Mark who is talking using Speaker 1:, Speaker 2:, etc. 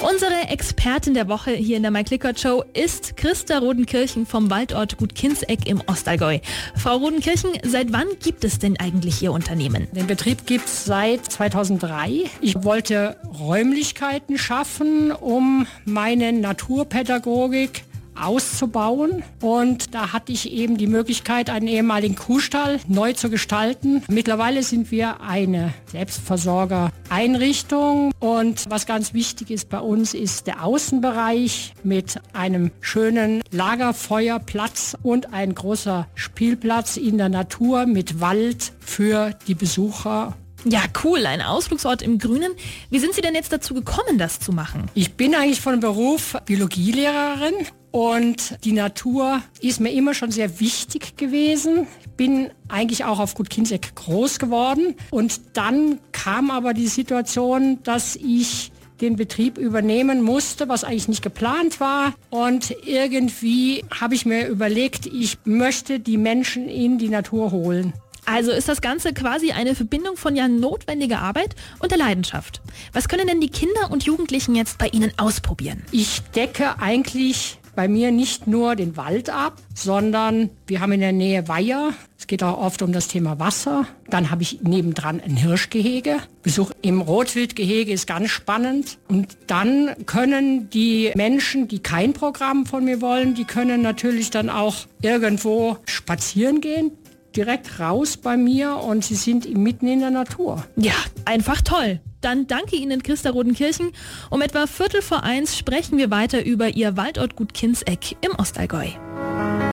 Speaker 1: Unsere Expertin der Woche hier in der My Clicker Show ist Christa Rodenkirchen vom Waldort Gut Kinseck im Ostallgäu. Frau Rodenkirchen, seit wann gibt es denn eigentlich Ihr Unternehmen?
Speaker 2: Den Betrieb gibt es seit 2003. Ich wollte Räumlichkeiten schaffen, um meine Naturpädagogik auszubauen. Und da hatte ich eben die Möglichkeit, einen ehemaligen Kuhstall neu zu gestalten. Mittlerweile sind wir eine Selbstversorger-Einrichtung. Und was ganz wichtig ist bei uns, ist der Außenbereich mit einem schönen Lagerfeuerplatz und ein großer Spielplatz in der Natur mit Wald für die Besucher
Speaker 1: ja, cool, ein Ausflugsort im Grünen. Wie sind Sie denn jetzt dazu gekommen, das zu machen?
Speaker 2: Ich bin eigentlich von Beruf Biologielehrerin und die Natur ist mir immer schon sehr wichtig gewesen. Ich bin eigentlich auch auf Gut Kinseck groß geworden. Und dann kam aber die Situation, dass ich den Betrieb übernehmen musste, was eigentlich nicht geplant war. Und irgendwie habe ich mir überlegt, ich möchte die Menschen in die Natur holen.
Speaker 1: Also ist das Ganze quasi eine Verbindung von ja notwendiger Arbeit und der Leidenschaft. Was können denn die Kinder und Jugendlichen jetzt bei Ihnen ausprobieren?
Speaker 2: Ich decke eigentlich bei mir nicht nur den Wald ab, sondern wir haben in der Nähe Weiher. Es geht auch oft um das Thema Wasser. Dann habe ich nebendran ein Hirschgehege. Besuch im Rotwildgehege ist ganz spannend. Und dann können die Menschen, die kein Programm von mir wollen, die können natürlich dann auch irgendwo spazieren gehen direkt raus bei mir und sie sind mitten in der Natur.
Speaker 1: Ja, einfach toll. Dann danke Ihnen, Christa Rodenkirchen. Um etwa Viertel vor eins sprechen wir weiter über Ihr Waldort Gut Kinseck im Ostallgäu.